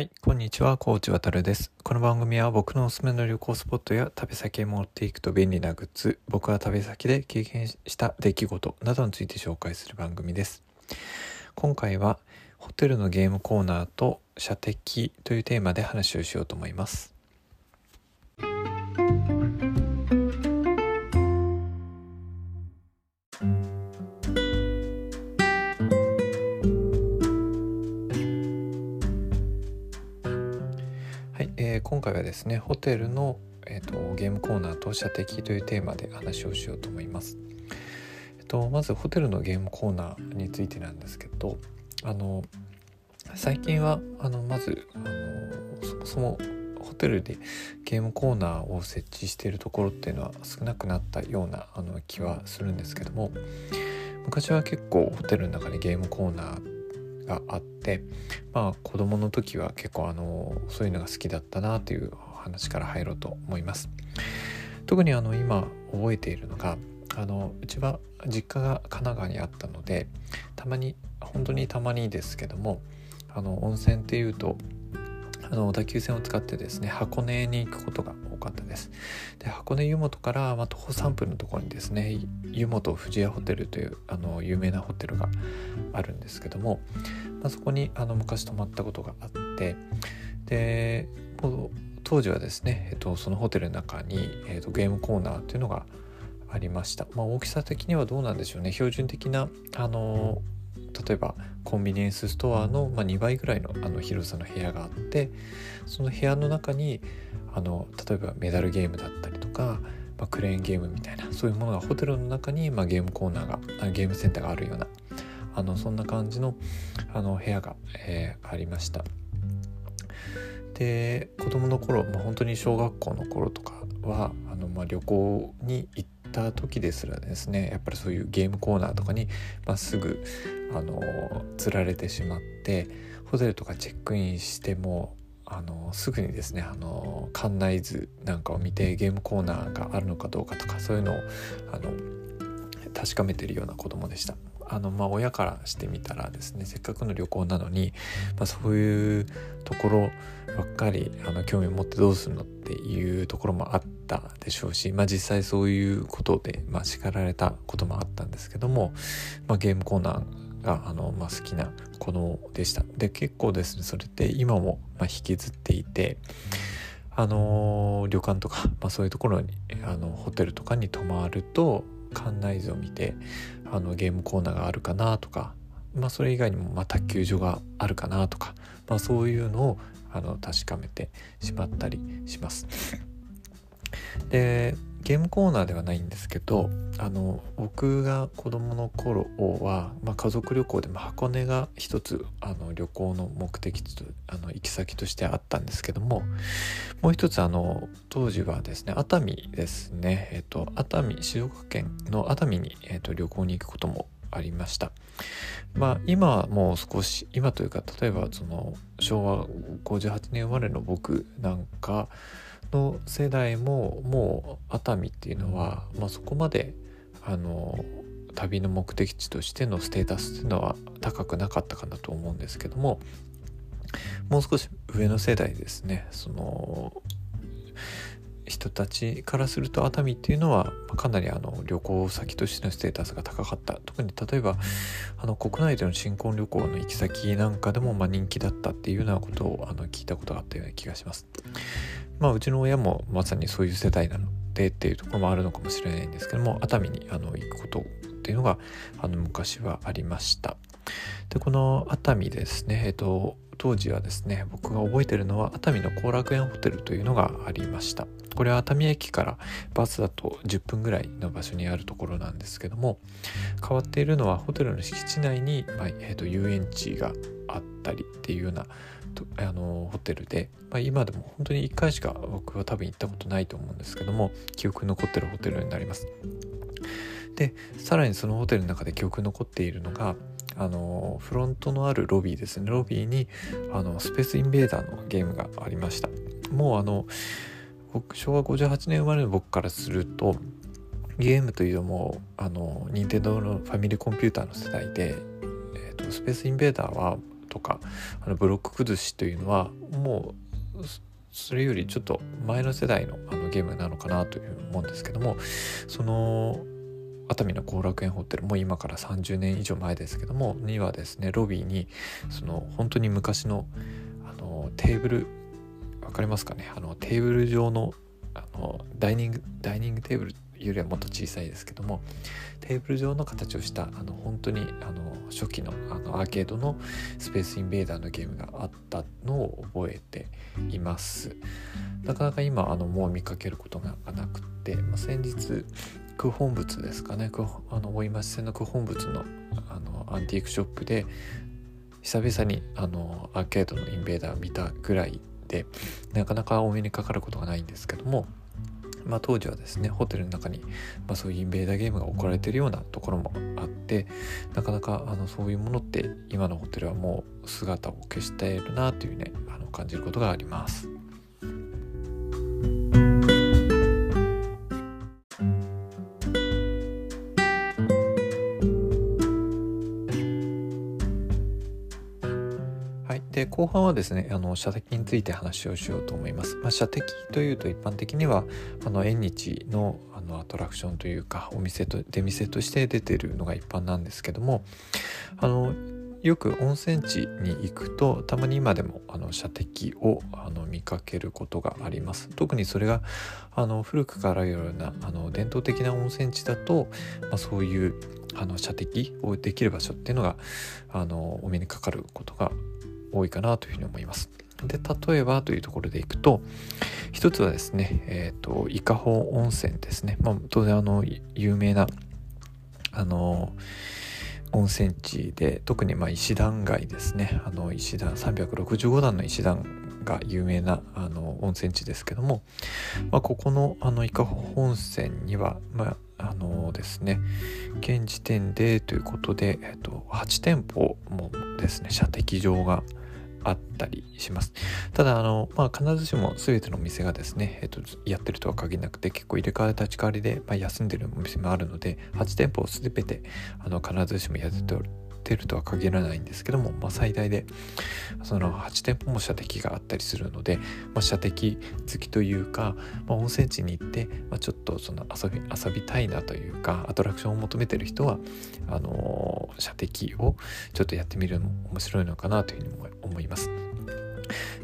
はい、こんにちは、コーチ渡るです。この番組は僕のおすすめの旅行スポットや旅先へ持っていくと便利なグッズ、僕は旅先で経験した出来事などについて紹介する番組です。今回はホテルのゲームコーナーと射的というテーマで話をしようと思います。今回はですねホテルの、えー、とゲームコーナーと射的というテーマで話をしようと思います。えっと、まずホテルのゲームコーナーについてなんですけどあの最近はあのまずあのそもそもホテルでゲームコーナーを設置しているところっていうのは少なくなったようなあの気はするんですけども昔は結構ホテルの中にゲームコーナーがあってまあ子供の時は結構あのそういうのが好きだったなという話から入ろうと思います。特にあの今覚えているのがあのうちは実家が神奈川にあったのでたまに本当にたまにですけどもあの温泉っていうとあの小田急線を使ってですね箱根に行くことが多かったですで箱根湯本から、まあ、徒歩3分のところにですね湯本富士屋ホテルというあの有名なホテルがあるんですけども、あ、そこにあの昔泊まったことがあってで当時はですね、えっと、そのホテルの中に、えっと、ゲームコーナーっていうのがありました、まあ、大きさ的にはどうなんでしょうね。標準的なあの例えばコンビニエンスストアの、まあ、2倍ぐらいのあの広さの部屋があってその部屋の中にあの例えばメダルゲームだったりとか、まあ、クレーンゲームみたいなそういうものがホテルの中に、まあ、ゲームコーナーがゲームセンターがあるようなあのそんな感じのあの部屋が、えーありました。で子供の頃、まあ、本当に小学校の頃とかはあの、まあ、旅行に行った時ですらですねやっぱりそういうゲームコーナーとかに、まあ、すぐあの釣られてしまってホテルとかチェックインしてもあのすぐにですねあの館内図なんかを見てゲームコーナーがあるのかどうかとかそういうのをあの確かめてるような子供でした。あのまあ親からしてみたらですねせっかくの旅行なのに、まあ、そういうところばっかりあの興味を持ってどうするのっていうところもあったでしょうし、まあ、実際そういうことで、まあ、叱られたこともあったんですけども、まあ、ゲームコーナーがあの、まあ、好きな子供でした。で結構ですねそれって今もまあ引きずっていて。あの旅館とか、まあ、そういうところにあのホテルとかに泊まると館内図を見てあのゲームコーナーがあるかなとか、まあ、それ以外にも、まあ、卓球場があるかなとか、まあ、そういうのをあの確かめてしまったりします。でゲームコーナーではないんですけどあの僕が子供の頃は、まあ、家族旅行でも箱根が一つあの旅行の目的とあの行き先としてあったんですけどももう一つあの当時はですね熱海ですね。えっと熱海静岡県の熱海に、えっと、旅行に行くこともありました。まあ今はもう少し今というか例えばその昭和58年生まれの僕なんかの世代ももう熱海っていうのは、まあ、そこまであの旅の目的地としてのステータスっていうのは高くなかったかなと思うんですけどももう少し上の世代ですねその人たちからすると熱海っていうのはかなりあの旅行先としてのステータスが高かった特に例えばあの国内での新婚旅行の行き先なんかでもまあ人気だったっていうようなことをあの聞いたことがあったような気がします。まあうちの親もまさにそういう世代なのでっていうところもあるのかもしれないんですけども熱海にあの行くことっていうのがあの昔はありました。でこの熱海ですねえっと当時はですね僕が覚えてるのは熱海の後楽園ホテルというのがありましたこれは熱海駅からバスだと10分ぐらいの場所にあるところなんですけども変わっているのはホテルの敷地内に、まあえー、と遊園地があったりっていうようなあのホテルで、まあ、今でも本当に1回しか僕は多分行ったことないと思うんですけども記憶に残ってるホテルになります。でさらにそのホテルの中で記憶に残っているのがあのフロントのあるロビーですね。ロビーにあのスペースインベーダーのゲームがありました。もうあの僕昭和58年生まれの僕からするとゲームというのもあの任天堂のファミリーコンピューターの世代で、えーとスペースインベーダーはとかあのブロック崩しというのはもうそれよりちょっと前の世代のあのゲームなのかなという思うんですけどもその熱海の後楽園ホテルもう今から30年以上前ですけどもにはですねロビーにその本当に昔のあのテーブル分かりますかね？あのテーブル上のあのダイニングダイニングテーブルよりはもっと小さいですけどもテーブル状の形をしたあの本当にあの初期のあのアーケードのスペースインベーダーのゲームがあったのを覚えています。なかなか今あのもう見かけることがなくて、まあ、先日九本物ですかねあの大井町線の九本物のあのアンティークショップで久々にあのアーケードのインベーダー見たぐらいでなかなかお目にかかることがないんですけどもまあ、当時はですねホテルの中に、まあ、そういうインベーダーゲームが置かれてるようなところもあってなかなかあのそういうものって今のホテルはもう姿を消しているなというねあの感じることがあります。後半はですねあの射的について話をしようと思います。まあ、射的というと一般的にはあの縁日のあのアトラクションというかお店と出店として出てるのが一般なんですけどもあのよく温泉地に行くとたまに今でもあの射的をあの見かけることがあります特にそれがあの古くからあるようなあの伝統的な温泉地だと、まあ、そういうあの射的をできる場所っていうのがあのお目にかかることが多いかなというふうに思います。で例えばというところでいくと一つはですね、えーと、伊香保温泉ですね、まあ、当然あの有名なあの温泉地で特にまあ石段街ですねあの石段365段の石段が有名なあの温泉地ですけども、まあ、ここのあの伊香保温泉には、まあ、あのですね現時点でということで、えっと、8店舗もですね射的場があったりします。ただ、あの、まあ、必ずしも全ての店がですね、えっと、やってるとは限らなくて、結構入れ替わり立ち替わりで、まあ、休んでるお店もあるので、8店舗を全て、あの、必ずしもやってるてるとは限らないんですけども、まあ、最大でその8店舗も射的があったりするので、まあ、射的好きというか、まあ、温泉地に行って、まあ、ちょっとその遊び遊びたいなというかアトラクションを求めてる人はあのー、射的をちょっとやってみるのも面白いのかなというふうに思います。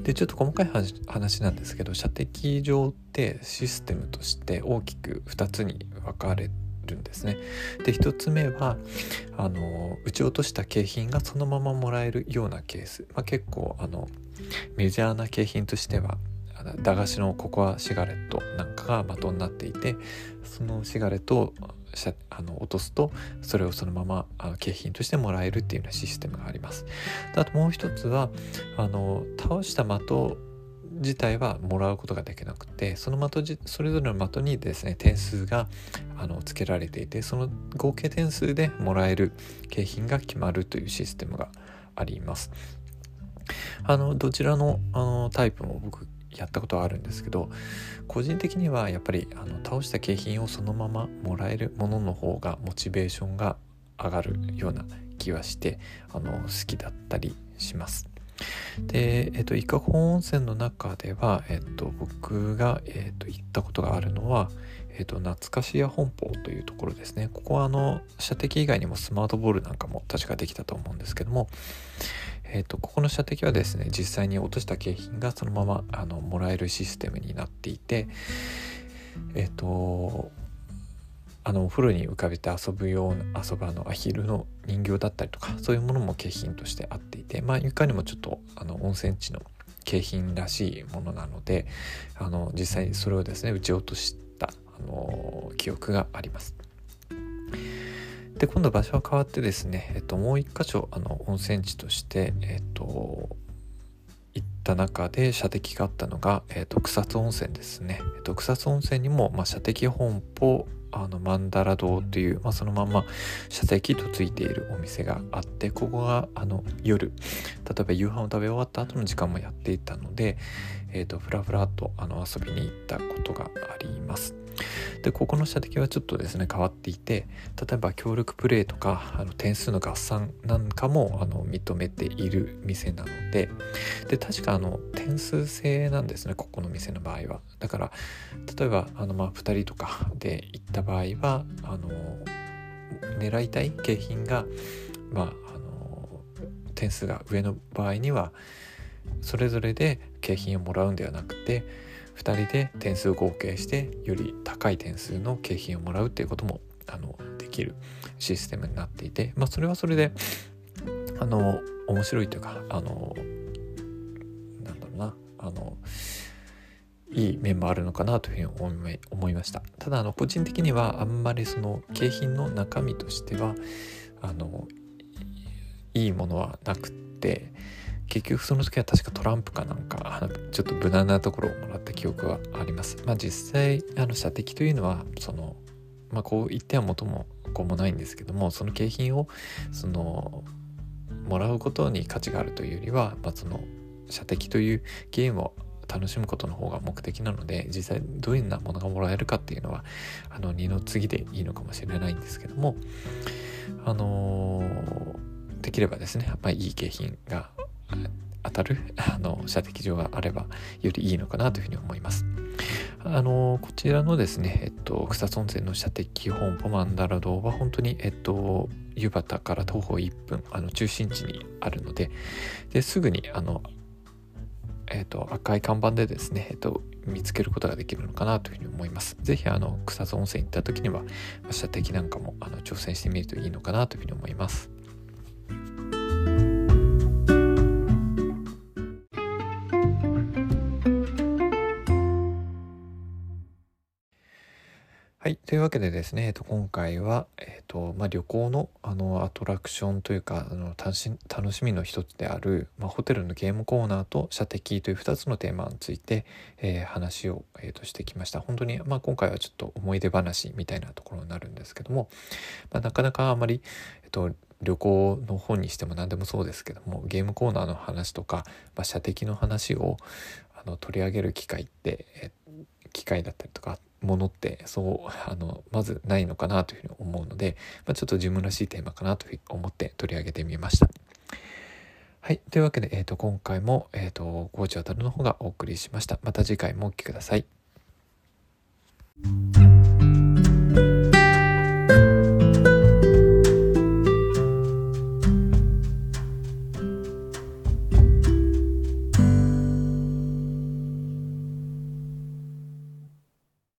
でちょっと細かい話なんですけど射的場ってシステムとして大きく2つに分かれてるんですね。で1つ目はあの撃ち落とした景品がそのままもらえるようなケース、まあ、結構あのメジャーな景品としては駄菓子のココアシガレットなんかが的になっていてそのシガレットをあの落とすとそれをそのままあの景品としてもらえるっていうようなシステムがあります。あともう一つはあの倒した的自体はもらうことができなくてその的それぞれの的にですね点数があのつけられていてその合計点数でもらえる景品が決まるというシステムがあります。あのどちらのあのタイプも僕やったことはあるんですけど個人的にはやっぱりあの倒した景品をそのままもらえるものの方がモチベーションが上がるような気はしてあの好きだったりします。で、えっと、伊香保温泉の中では、えっと、僕が、えっと、行ったことがあるのは、えっと、懐かしや本舗というところですね。ここはあの射的以外にもスマートボールなんかも確かできたと思うんですけども、えっと、ここの射的はですね実際に落とした景品がそのままあのもらえるシステムになっていてえっとあのお風呂に浮かべて遊ぶような遊ぶあのアヒルの人形だったりとかそういうものも景品としてあっていてまあいかにもちょっとあの温泉地の景品らしいものなのであの実際にそれをですね撃ち落としたあの記憶があります。で今度場所は変わってですね、えっと、もう一箇所あの温泉地として、えっと、行った中で射的があったのが、えっと、草津温泉ですね、えっと、草津温泉にも、まあ、射的本舗あのマンダラ堂という、まあ、そのまま射的とついているお店があってここがあの夜例えば夕飯を食べ終わった後の時間もやっていたので、えーと、ふらふらとあの遊びに行ったことがあります。でここの射的はちょっとですね変わっていて例えば協力プレイとかあの点数の合算なんかもあの認めている店なのでで確かあの点数制なんですねここの店の場合は。だから例えばあのまあ2人とかで行った場合はあの狙いたい景品がまああの点数が上の場合にはそれぞれで景品をもらうんではなくて2人で点数合計してより高い点数の景品をもらうっていうこともあのできるシステムになっていて、まあ、それはそれであの面白いというかあのなんだろうなあのいい面もあるのかなというふうに思いました。ただあの個人的にはあんまりその景品の中身としてはあのいいものはなくって結局その時は確かトランプかなんかちょっと無難なところをもらった記憶はあります。まあ実際あの射的というのはそのまあこう言っては元も子もないんですけどもその景品をそのもらうことに価値があるというよりは、まあ、その射的というゲームを楽しむことの方が目的なので実際どういうようなものがもらえるかっていうのはあの二の次でいいのかもしれないんですけどもあのー、できればですね、まあ、いい景品が当たる？あの射的場があればよりいいのかなというふうに思います。あのこちらのですね、えっと、草津温泉の射的本舗マンダラ堂は本当に、えっと、湯畑から徒歩1分あの中心地にあるのでですぐにあの、えっと、赤い看板でですね、えっと、見つけることができるのかなというふうに思います。是非草津温泉行った時には射的なんかもあの挑戦してみるといいのかなというふうに思います。というわけでですね、えっと、今回は、えっと、まあ、旅行の、あの、アトラクションというか、あの、楽し楽しみの一つである、まあ、ホテルのゲームコーナーと射的という2つのテーマについて、えー、話を、えー、としてきました。本当に、まあ、今回はちょっと思い出話みたいなところになるんですけども、まあ、なかなかあまり、えっと、旅行の本にしても何でもそうですけどもゲームコーナーの話とか、まあ、射的の話をあの取り上げる機会って、え機会だったりとかものってそうあのまずないのかなというふうに思うので、まあ、ちょっと自分らしいテーマかなというふうに思って取り上げてみました。はい。というわけで、えーと、今回も、えーと、コーチ渡るの方がお送りしました。また次回もお聴きください。